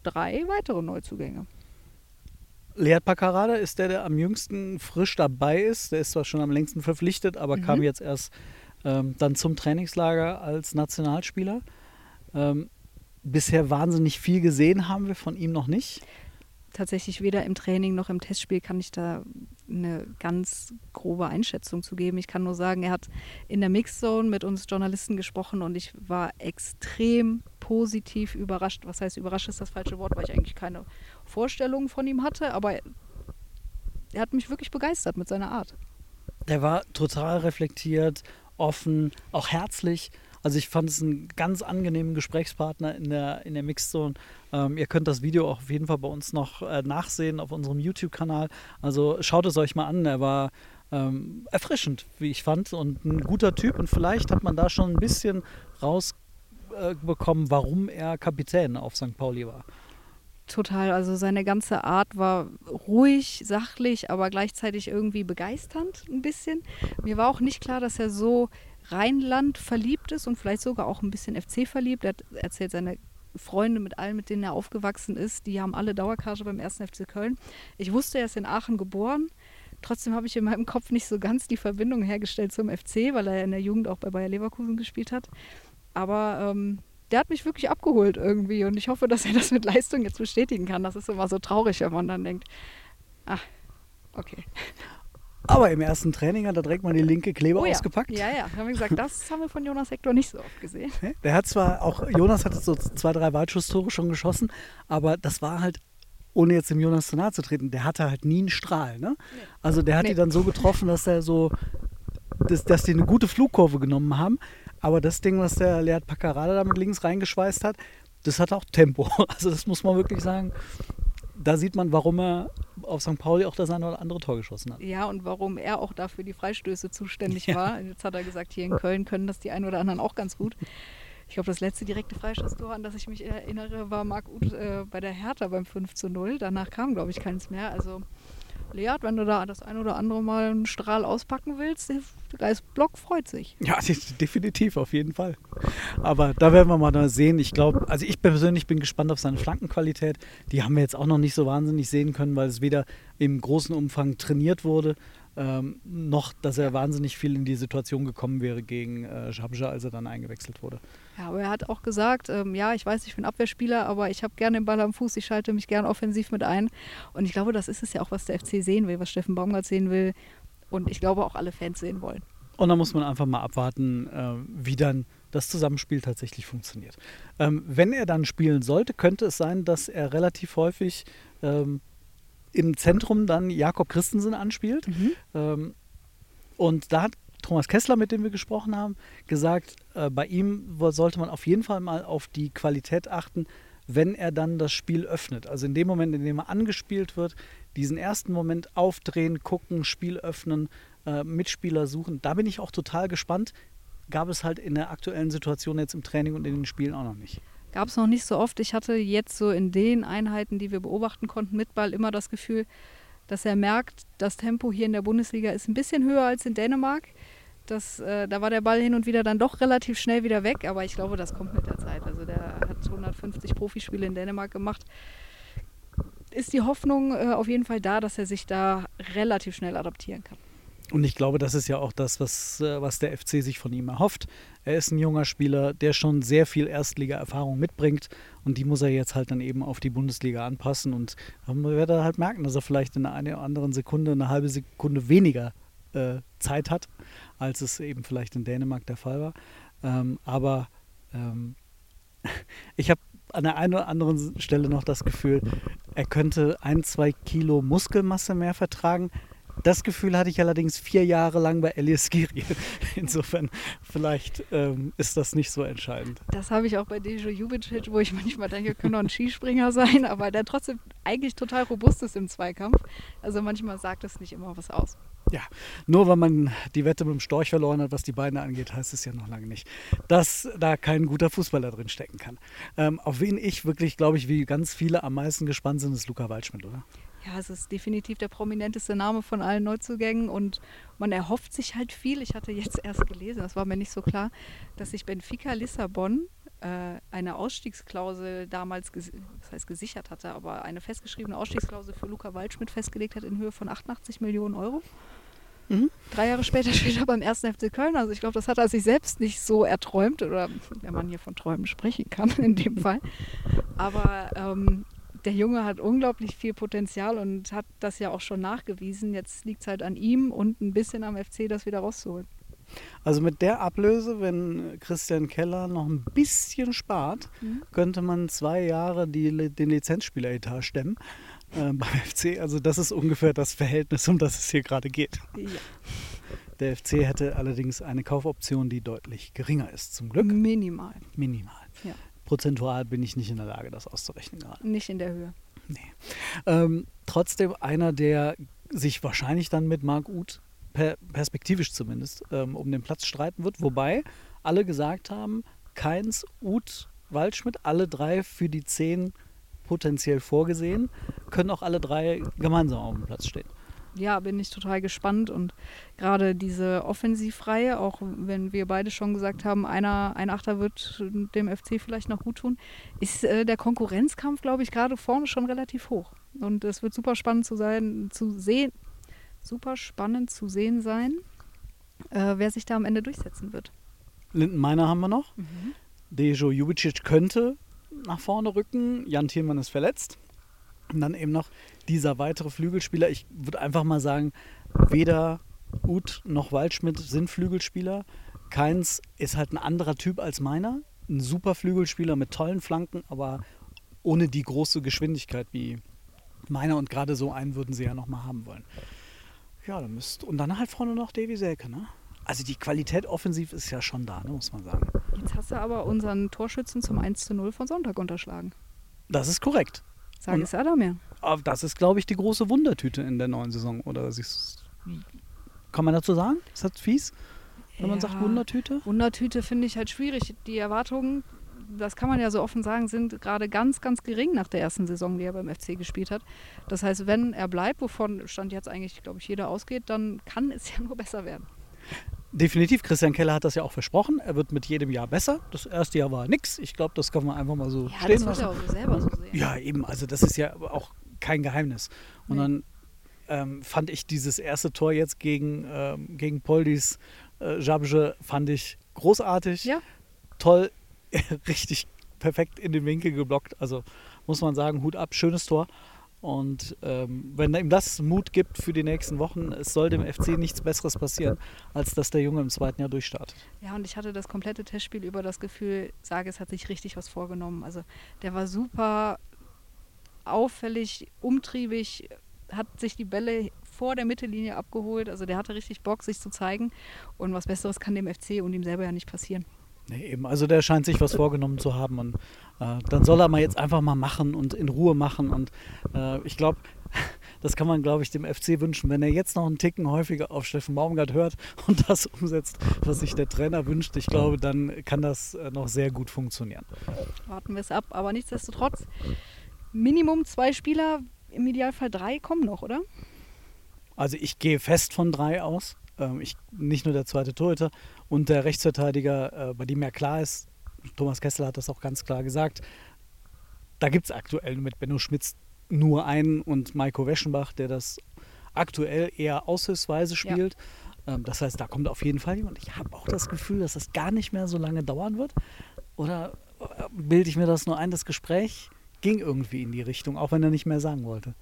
drei weitere Neuzugänge. Lead Paccarada ist der, der am jüngsten frisch dabei ist. Der ist zwar schon am längsten verpflichtet, aber mhm. kam jetzt erst ähm, dann zum Trainingslager als Nationalspieler. Ähm, bisher wahnsinnig viel gesehen haben wir von ihm noch nicht tatsächlich weder im Training noch im Testspiel kann ich da eine ganz grobe Einschätzung zu geben. Ich kann nur sagen, er hat in der Mixzone mit uns Journalisten gesprochen und ich war extrem positiv überrascht. Was heißt überrascht ist das falsche Wort, weil ich eigentlich keine Vorstellung von ihm hatte, aber er hat mich wirklich begeistert mit seiner Art. Der war total reflektiert, offen, auch herzlich. Also ich fand es einen ganz angenehmen Gesprächspartner in der, in der Mixzone. Ähm, ihr könnt das Video auch auf jeden Fall bei uns noch äh, nachsehen auf unserem YouTube-Kanal. Also schaut es euch mal an. Er war ähm, erfrischend, wie ich fand, und ein guter Typ. Und vielleicht hat man da schon ein bisschen rausbekommen, äh, warum er Kapitän auf St. Pauli war total. Also seine ganze Art war ruhig, sachlich, aber gleichzeitig irgendwie begeisternd ein bisschen. Mir war auch nicht klar, dass er so Rheinland verliebt ist und vielleicht sogar auch ein bisschen FC verliebt. Er erzählt seine Freunde mit allen, mit denen er aufgewachsen ist, die haben alle Dauerkarte beim 1. FC Köln. Ich wusste, er ist in Aachen geboren. Trotzdem habe ich in meinem Kopf nicht so ganz die Verbindung hergestellt zum FC, weil er in der Jugend auch bei Bayer Leverkusen gespielt hat. Aber ähm, der hat mich wirklich abgeholt irgendwie und ich hoffe, dass er das mit Leistung jetzt bestätigen kann. Das ist immer so traurig, wenn man dann denkt, ach, okay. Aber im ersten Training hat er direkt mal die linke Kleber Oh ja. ausgepackt. Ja, ja, haben wir gesagt, das haben wir von Jonas Hector nicht so oft gesehen. Der hat zwar auch, Jonas hat so zwei, drei Weitschusstore schon geschossen, aber das war halt, ohne jetzt dem Jonas zu nahe zu treten, der hatte halt nie einen Strahl. Ne? Also der hat Nee. die dann so getroffen, dass er so, dass, dass die eine gute Flugkurve genommen haben. Aber das Ding, was der Lead Paccarada da mit links reingeschweißt hat, das hat auch Tempo. [LAUGHS] Also das muss man wirklich sagen. Da sieht man, warum er auf St. Pauli auch das eine oder andere Tor geschossen hat. Ja, und warum er auch dafür die Freistöße zuständig Ja. war. Jetzt hat er gesagt, hier in Köln können das die einen oder anderen auch ganz gut. Ich glaube, das letzte direkte Freistoßtor, an das ich mich erinnere, war Marc Uth äh, bei der Hertha beim 5 zu 0. Danach kam, glaube ich, keins mehr. Also, Leat, wenn du da das ein oder andere Mal einen Strahl auspacken willst, der Geistblock freut sich. Ja, de- [LAUGHS] definitiv, auf jeden Fall. Aber da werden wir mal sehen. Ich glaube, also ich persönlich bin gespannt auf seine Flankenqualität. Die haben wir jetzt auch noch nicht so wahnsinnig sehen können, weil es weder im großen Umfang trainiert wurde, ähm, noch, dass er wahnsinnig viel in die Situation gekommen wäre gegen äh, Schabja, als er dann eingewechselt wurde. Ja, aber er hat auch gesagt, ähm, ja, ich weiß, ich bin Abwehrspieler, aber ich habe gerne den Ball am Fuß, ich schalte mich gern offensiv mit ein. Und ich glaube, das ist es ja auch, was der FC sehen will, was Steffen Baumgart sehen will. Und ich glaube auch alle Fans sehen wollen. Und da muss man einfach mal abwarten, äh, wie dann das Zusammenspiel tatsächlich funktioniert. Ähm, wenn er dann spielen sollte, könnte es sein, dass er relativ häufig ähm, im Zentrum dann Jakob Christensen anspielt. Ähm, und da hat Thomas Kessler, mit dem wir gesprochen haben, gesagt, äh, bei ihm sollte man auf jeden Fall mal auf die Qualität achten, wenn er dann das Spiel öffnet. Also in dem Moment, in dem er angespielt wird, diesen ersten Moment aufdrehen, gucken, Spiel öffnen, äh, Mitspieler suchen. Da bin ich auch total gespannt. Gab es halt in der aktuellen Situation jetzt im Training und in den Spielen auch noch nicht. Gab es noch nicht so oft. Ich hatte jetzt so in den Einheiten, die wir beobachten konnten mit Ball, immer das Gefühl, dass er merkt, das Tempo hier in der Bundesliga ist ein bisschen höher als in Dänemark. Das, äh, da war der Ball hin und wieder dann doch relativ schnell wieder weg, aber ich glaube, das kommt mit der Zeit. Also der hat 150 Profispiele in Dänemark gemacht. Ist die Hoffnung äh, auf jeden Fall da, dass er sich da relativ schnell adaptieren kann. Und ich glaube, das ist ja auch das, was, äh, was der FC sich von ihm erhofft. Er ist ein junger Spieler, der schon sehr viel Erstliga-Erfahrung mitbringt und die muss er jetzt halt dann eben auf die Bundesliga anpassen und dann wird er halt merken, dass er vielleicht in einer oder anderen Sekunde eine halbe Sekunde weniger äh, Zeit hat, als es eben vielleicht in Dänemark der Fall war. Ähm, aber ähm, [LAUGHS] ich habe an der einen oder anderen Stelle noch das Gefühl, er könnte ein, zwei Kilo Muskelmasse mehr vertragen. Das Gefühl hatte ich allerdings vier Jahre lang bei Elias Giri. [LAUGHS] Insofern, vielleicht ähm, ist das nicht so entscheidend. Das habe ich auch bei Dejo Jubicic, wo ich manchmal denke, könnte auch ein Skispringer [LAUGHS] sein, aber der trotzdem eigentlich total robust ist im Zweikampf. Also manchmal sagt es nicht immer was aus. Ja, nur weil man die Wette mit dem Storch verloren hat, was die Beine angeht, heißt es ja noch lange nicht, dass da kein guter Fußballer drin stecken kann. Ähm, auf wen ich wirklich, glaube ich, wie ganz viele am meisten gespannt sind, ist Luca Waldschmidt, oder? Ja, es ist definitiv der prominenteste Name von allen Neuzugängen und man erhofft sich halt viel. Ich hatte jetzt erst gelesen, das war mir nicht so klar, dass sich Benfica Lissabon eine Ausstiegsklausel damals, das heißt gesichert hatte, aber eine festgeschriebene Ausstiegsklausel für Luca Waldschmidt festgelegt hat in Höhe von 88 Millionen Euro. Mhm. Drei Jahre später [LAUGHS] steht er beim 1. FC Köln. Also ich glaube, das hat er sich selbst nicht so erträumt oder wenn man hier von Träumen sprechen kann [LAUGHS] in dem Fall. Aber ähm, der Junge hat unglaublich viel Potenzial und hat das ja auch schon nachgewiesen. Jetzt liegt es halt an ihm und ein bisschen am FC, das wieder rauszuholen. Also mit der Ablöse, wenn Christian Keller noch ein bisschen spart, Mhm. könnte man zwei Jahre die, den Lizenzspieleretat stemmen äh, beim [LAUGHS] FC. Also das ist ungefähr das Verhältnis, um das es hier gerade geht. Ja. Der FC hätte allerdings eine Kaufoption, die deutlich geringer ist, zum Glück. Minimal. Minimal. Ja. Prozentual bin ich nicht in der Lage, das auszurechnen gerade. Nicht in der Höhe. Ähm, trotzdem einer, der sich wahrscheinlich dann mit Marc Uth, per, perspektivisch zumindest, ähm, um den Platz streiten wird. Wobei alle gesagt haben, Keins, Uth, Waldschmidt, alle drei für die zehn potenziell vorgesehen, können auch alle drei gemeinsam auf dem Platz stehen. ja, bin ich total gespannt und gerade diese Offensivreihe, auch wenn wir beide schon gesagt haben, einer, ein Achter wird dem FC vielleicht noch gut tun, ist äh, der Konkurrenzkampf, glaube ich, gerade vorne schon relativ hoch. Und es wird super spannend zu sein, zu sehen, super spannend zu sehen sein, äh, wer sich da am Ende durchsetzen wird. Linden Meiner haben wir noch. Mhm. Dejo Jubicic könnte nach vorne rücken. Jan Thielmann ist verletzt. Und dann eben noch dieser weitere Flügelspieler. Ich würde einfach mal sagen, weder Uth noch Waldschmidt sind Flügelspieler. Keins ist halt ein anderer Typ als meiner. Ein super Flügelspieler mit tollen Flanken, aber ohne die große Geschwindigkeit wie meiner. Und gerade so einen würden sie ja nochmal haben wollen. Ja, dann müsst. Und dann halt vorne noch Davy Selke, ne? Also die Qualität offensiv ist ja schon da, ne, muss man sagen. Jetzt hast du aber unseren Torschützen zum 1 zu 0 von Sonntag unterschlagen. Das ist korrekt. Sag es Adamir. Das ist, glaube ich, die große Wundertüte in der neuen Saison. Oder kann man dazu sagen? Ist das fies, wenn ja, man sagt Wundertüte? Wundertüte finde ich halt schwierig. Die Erwartungen, das kann man ja so offen sagen, sind gerade ganz, ganz gering nach der ersten Saison, die er beim FC gespielt hat. Das heißt, wenn er bleibt, wovon Stand jetzt eigentlich, glaube ich, jeder ausgeht, dann kann es [LAUGHS] ja nur besser werden. Definitiv, Christian Keller hat das ja auch versprochen. Er wird mit jedem Jahr besser. Das erste Jahr war nix. Ich glaube, das kann man einfach mal so ja, stehen das lassen. Ja, auch selber so sehen. ja, eben. Also das ist ja auch kein Geheimnis. Und nee. dann ähm, fand ich dieses erste Tor jetzt gegen, ähm, gegen Poldis äh, Jabje fand ich großartig. Ja. Toll, [LAUGHS] richtig perfekt in den Winkel geblockt. Also muss man sagen, Hut ab, schönes Tor. Und ähm, wenn ihm das Mut gibt für die nächsten Wochen, es soll dem FC nichts Besseres passieren, als dass der Junge im zweiten Jahr durchstartet. Ja, und ich hatte das komplette Testspiel über das Gefühl, Sages hat sich richtig was vorgenommen. Also der war super auffällig, umtriebig, hat sich die Bälle vor der Mittellinie abgeholt. Also der hatte richtig Bock, sich zu zeigen. Und was Besseres kann dem FC und ihm selber ja nicht passieren. Nee, eben. Also der scheint sich was vorgenommen zu haben und äh, dann soll er mal jetzt einfach mal machen und in Ruhe machen. Und äh, ich glaube, [LAUGHS] das kann man, glaube ich, dem FC wünschen, wenn er jetzt noch einen Ticken häufiger auf Steffen Baumgart hört [LAUGHS] und das umsetzt, was sich der Trainer wünscht. Ich glaube, dann kann das äh, noch sehr gut funktionieren. Warten wir es ab. Aber nichtsdestotrotz, Minimum zwei Spieler, im Idealfall drei kommen noch, oder? Also ich gehe fest von drei aus. Ähm, ich, nicht nur der zweite Torhüter und der Rechtsverteidiger, äh, bei dem ja klar ist, Thomas Kessler hat das auch ganz klar gesagt, da gibt es aktuell mit Benno Schmitz nur einen und Maiko Weschenbach, der das aktuell eher aushilfsweise spielt. Ja. Ähm, das heißt, da kommt auf jeden Fall jemand. Ich habe auch das Gefühl, dass das gar nicht mehr so lange dauern wird. Oder äh, bilde ich mir das nur ein? Das Gespräch ging irgendwie in die Richtung, auch wenn er nicht mehr sagen wollte.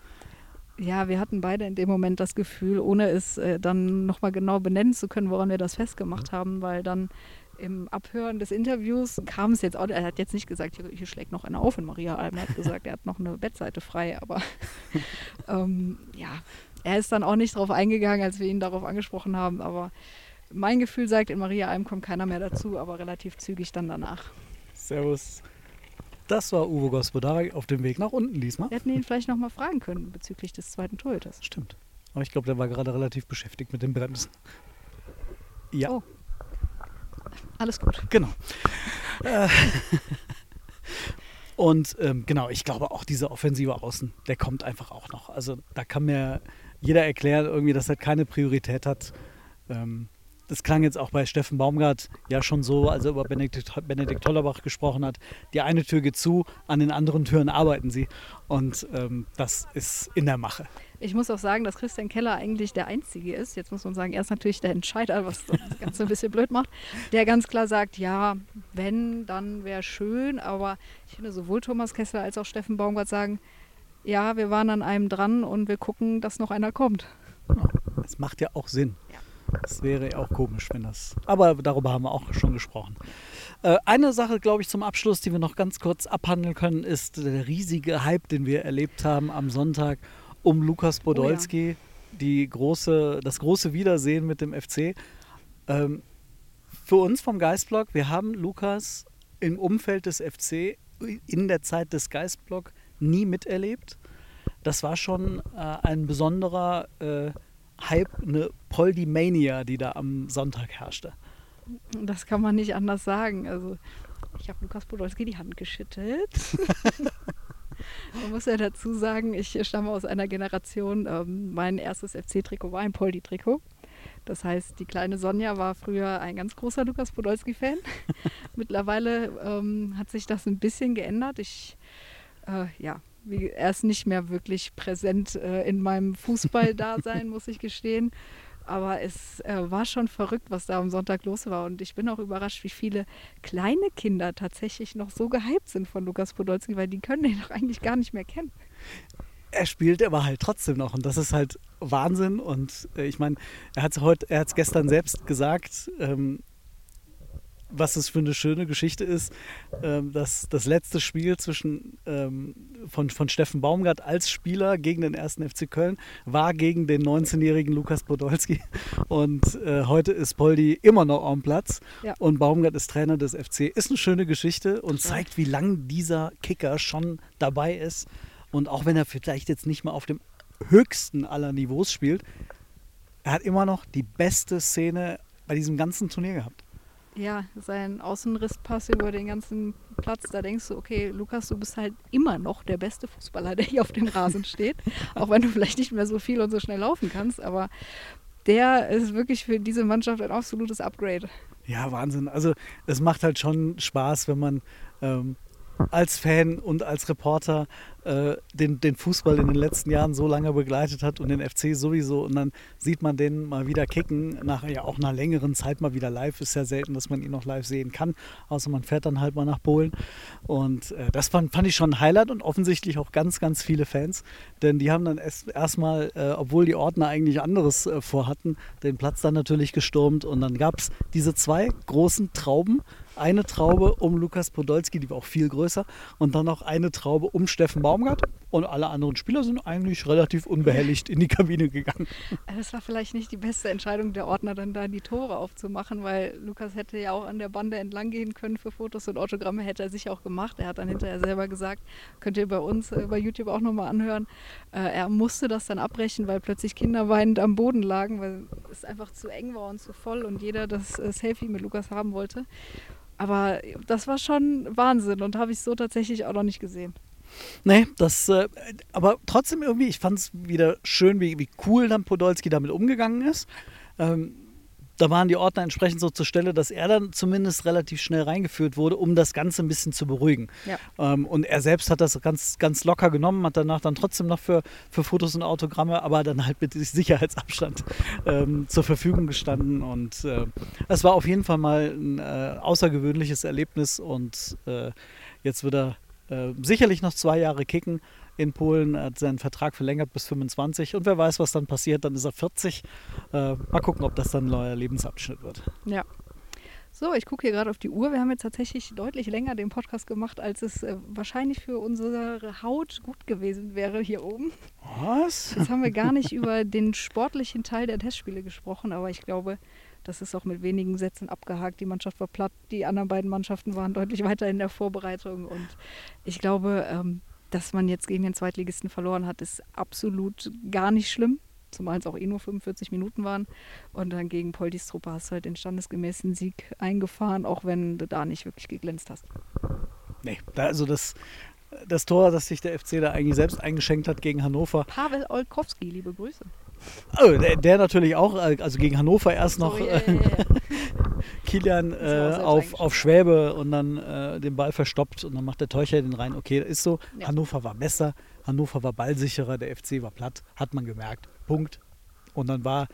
Ja, wir hatten beide in dem Moment das Gefühl, ohne es äh, dann nochmal genau benennen zu können, woran wir das festgemacht haben, weil dann im Abhören des Interviews kam es jetzt auch, er hat jetzt nicht gesagt, hier, hier schlägt noch einer auf in Maria Alm, er hat gesagt, er hat noch eine Bettseite frei, aber [LAUGHS] ähm, ja, er ist dann auch nicht darauf eingegangen, als wir ihn darauf angesprochen haben, aber mein Gefühl sagt, in Maria Alm kommt keiner mehr dazu, aber relativ zügig dann danach. Servus. Das war Uwe Gospodari auf dem Weg nach unten diesmal. Wir hätten ihn vielleicht nochmal fragen können bezüglich des zweiten Torhüters. Stimmt. Aber ich glaube, der war gerade relativ beschäftigt mit dem Bremsen. Ja. Oh. Alles gut. Genau. Äh, [LAUGHS] und ähm, genau, ich glaube auch dieser offensive Außen, der kommt einfach auch noch. Also da kann mir jeder erklären, irgendwie, dass er keine Priorität hat. Ähm, das klang jetzt auch bei Steffen Baumgart ja schon so, als er über Benedikt, Benedikt Tollerbach gesprochen hat. Die eine Tür geht zu, an den anderen Türen arbeiten sie. Und ähm, das ist in der Mache. Ich muss auch sagen, dass Christian Keller eigentlich der Einzige ist. Jetzt muss man sagen, er ist natürlich der Entscheider, was das Ganze ein bisschen blöd macht. Der ganz klar sagt, ja, wenn, dann wäre schön. Aber ich finde, sowohl Thomas Kessler als auch Steffen Baumgart sagen, ja, wir waren an einem dran und wir gucken, dass noch einer kommt. Das macht ja auch Sinn. Das wäre auch komisch, wenn das. Aber darüber haben wir auch schon gesprochen. Äh, eine Sache, glaube ich, zum Abschluss, die wir noch ganz kurz abhandeln können, ist der riesige Hype, den wir erlebt haben am Sonntag um Lukas Podolski. Oh ja. die große, das große Wiedersehen mit dem FC. Ähm, für uns vom Geistblock, wir haben Lukas im Umfeld des FC in der Zeit des Geistblock nie miterlebt. Das war schon äh, ein besonderer äh, Hype, eine Poldimania, die da am Sonntag herrschte. Das kann man nicht anders sagen. Also ich habe Lukas Podolski die Hand geschüttelt. [LAUGHS] Man muss ja dazu sagen, ich stamme aus einer Generation, ähm, mein erstes FC-Trikot war ein Poldi-Trikot. Das heißt, die kleine Sonja war früher ein ganz großer Lukas Podolski-Fan. [LAUGHS] Mittlerweile ähm, hat sich das ein bisschen geändert. Ich, äh, ja, wie, er ist nicht mehr wirklich präsent äh, in meinem Fußball-Dasein, [LAUGHS] muss ich gestehen. Aber es äh, war schon verrückt, was da am Sonntag los war. Und ich bin auch überrascht, wie viele kleine Kinder tatsächlich noch so gehypt sind von Lukas Podolski, weil die können den doch eigentlich gar nicht mehr kennen. Er spielt aber halt trotzdem noch und das ist halt Wahnsinn. Und äh, ich meine, er hat es heute, er hat es gestern selbst gesagt, ähm, was es für eine schöne Geschichte ist, ähm, dass das letzte Spiel zwischen ähm, von, von Steffen Baumgart als Spieler gegen den ersten FC Köln war gegen den 19-jährigen Lukas Podolski. Und äh, heute ist Poldi immer noch am Platz Ja. und Baumgart ist Trainer des FC. Ist eine schöne Geschichte und zeigt, wie lang dieser Kicker schon dabei ist. Und auch wenn er vielleicht jetzt nicht mal auf dem höchsten aller Niveaus spielt, er hat immer noch die beste Szene bei diesem ganzen Turnier gehabt. Ja, sein Außenrisspass über den ganzen Platz, da denkst du, okay, Lukas, du bist halt immer noch der beste Fußballer, [LAUGHS] der hier auf dem Rasen steht. Auch wenn du vielleicht nicht mehr so viel und so schnell laufen kannst, aber der ist wirklich für diese Mannschaft ein absolutes Upgrade. Ja, Wahnsinn. Also es macht halt schon Spaß, wenn man ähm, als Fan und als Reporter äh, den, den Fußball in den letzten Jahren so lange begleitet hat und den FC sowieso. Und dann sieht man den mal wieder kicken, nach ja auch einer längeren Zeit mal wieder live. Ist ja selten, dass man ihn noch live sehen kann, außer man fährt dann halt mal nach Polen. Und äh, das fand, fand ich schon ein Highlight und offensichtlich auch ganz, ganz viele Fans. Denn die haben dann erst erstmal, äh, obwohl die Ordner eigentlich anderes äh, vorhatten, den Platz dann natürlich gestürmt. Und dann gab es diese zwei großen Trauben. Eine Traube um Lukas Podolski, die war auch viel größer, und dann noch eine Traube um Steffen Baumgart. Und alle anderen Spieler sind eigentlich relativ unbehelligt in die Kabine gegangen. Das war vielleicht nicht die beste Entscheidung der Ordner, dann da die Tore aufzumachen, weil Lukas hätte ja auch an der Bande entlang gehen können für Fotos und Autogramme, hätte er sich auch gemacht. Er hat dann hinterher selber gesagt, könnt ihr bei uns äh, bei YouTube auch nochmal anhören, äh, er musste das dann abbrechen, weil plötzlich Kinder weinend am Boden lagen, weil es einfach zu eng war und zu voll und jeder das äh, Selfie mit Lukas haben wollte. Aber das war schon Wahnsinn und habe ich so tatsächlich auch noch nicht gesehen. Nee, das, äh, aber trotzdem irgendwie, ich fand es wieder schön, wie, wie cool dann Podolski damit umgegangen ist. Ähm, da waren die Ordner entsprechend so zur Stelle, dass er dann zumindest relativ schnell reingeführt wurde, um das Ganze ein bisschen zu beruhigen. Ja. Ähm, und er selbst hat das ganz, ganz locker genommen, hat danach dann trotzdem noch für, für Fotos und Autogramme, aber dann halt mit Sicherheitsabstand ähm, zur Verfügung gestanden. Und äh, es war auf jeden Fall mal ein äh, außergewöhnliches Erlebnis und äh, jetzt wird er äh, sicherlich noch zwei Jahre kicken in Polen, hat seinen Vertrag verlängert bis 25 und wer weiß, was dann passiert, dann ist er 40. Äh, mal gucken, ob das dann ein neuer Lebensabschnitt wird. Ja. So, ich gucke hier gerade auf die Uhr. Wir haben jetzt tatsächlich deutlich länger den Podcast gemacht, als es äh, wahrscheinlich für unsere Haut gut gewesen wäre hier oben. Was? Jetzt haben wir gar nicht [LAUGHS] über den sportlichen Teil der Testspiele gesprochen, aber ich glaube, das ist auch mit wenigen Sätzen abgehakt. Die Mannschaft war platt, die anderen beiden Mannschaften waren deutlich weiter in der Vorbereitung und ich glaube, ähm, dass man jetzt gegen den Zweitligisten verloren hat, ist absolut gar nicht schlimm. Zumal es auch eh nur 45 Minuten waren. Und dann gegen Poldis Truppe hast du halt den standesgemäßen Sieg eingefahren, auch wenn du da nicht wirklich geglänzt hast. Nee, also das, das Tor, das sich der FC da eigentlich selbst eingeschenkt hat gegen Hannover. Pavel Olkowski, liebe Grüße. Oh, der, der natürlich auch, äh, also gegen Hannover erst noch So, ja, äh, ja, ja. [LAUGHS] Kilian äh, auf, auf Schwäbe und dann äh, den Ball verstoppt und dann macht der Teucher den rein. Okay, ist so. Ja. Hannover war besser, Hannover war ballsicherer, der FC war platt, hat man gemerkt. Punkt. Und dann war,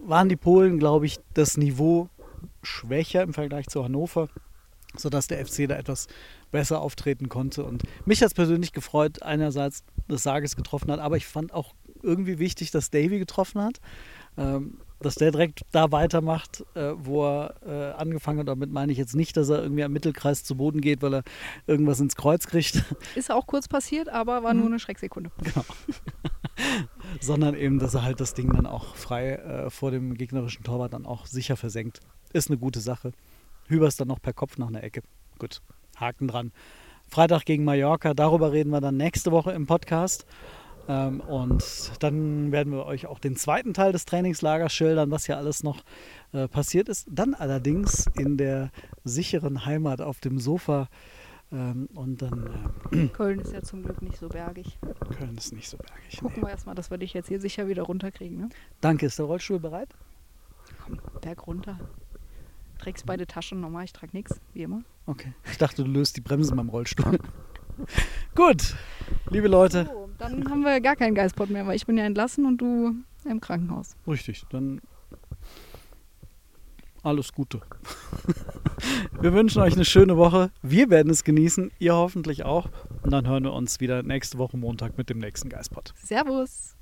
waren die Polen, glaube ich, das Niveau schwächer im Vergleich zu Hannover, sodass der FC da etwas besser auftreten konnte. Und mich hat es persönlich gefreut, einerseits, dass Sages getroffen hat, aber ich fand auch irgendwie wichtig, dass Davy getroffen hat. Ähm, dass der direkt da weitermacht, äh, wo er äh, angefangen hat. Damit meine ich jetzt nicht, dass er irgendwie am Mittelkreis zu Boden geht, weil er irgendwas ins Kreuz kriegt, [LAUGHS] Ist auch kurz passiert, aber war nur eine Schrecksekunde. [LAUGHS] [LAUGHS] sondern eben, dass er halt das Ding dann auch frei äh, vor dem gegnerischen Torwart dann auch sicher versenkt. Ist eine gute Sache. Hübers dann noch per Kopf nach einer Ecke. Gut, Haken dran. Freitag gegen Mallorca, darüber reden wir dann nächste Woche im Podcast. Ähm, und dann werden wir euch auch den zweiten Teil des Trainingslagers schildern, was hier alles noch äh, passiert ist. Dann allerdings in der sicheren Heimat auf dem Sofa Ähm, und dann äh, [CLEARS THROAT] Köln ist ja zum Glück nicht so bergig. Köln ist nicht so bergig. Gucken Nee. wir erstmal, dass wir dich jetzt hier sicher wieder runterkriegen. Ne? Danke, ist der Rollstuhl bereit? Komm, Berg runter. Trägst beide Taschen nochmal, ich trage nichts, wie immer. Okay. Ich dachte, du löst die Bremsen beim Rollstuhl. [LAUGHS] Gut, liebe Leute. Dann haben wir gar keinen Geistpot mehr, weil ich bin ja entlassen und du im Krankenhaus. Richtig, dann alles Gute. Wir wünschen euch eine schöne Woche. Wir werden es genießen, ihr hoffentlich auch. Und dann hören wir uns wieder nächste Woche Montag mit dem nächsten Geistpot. Servus!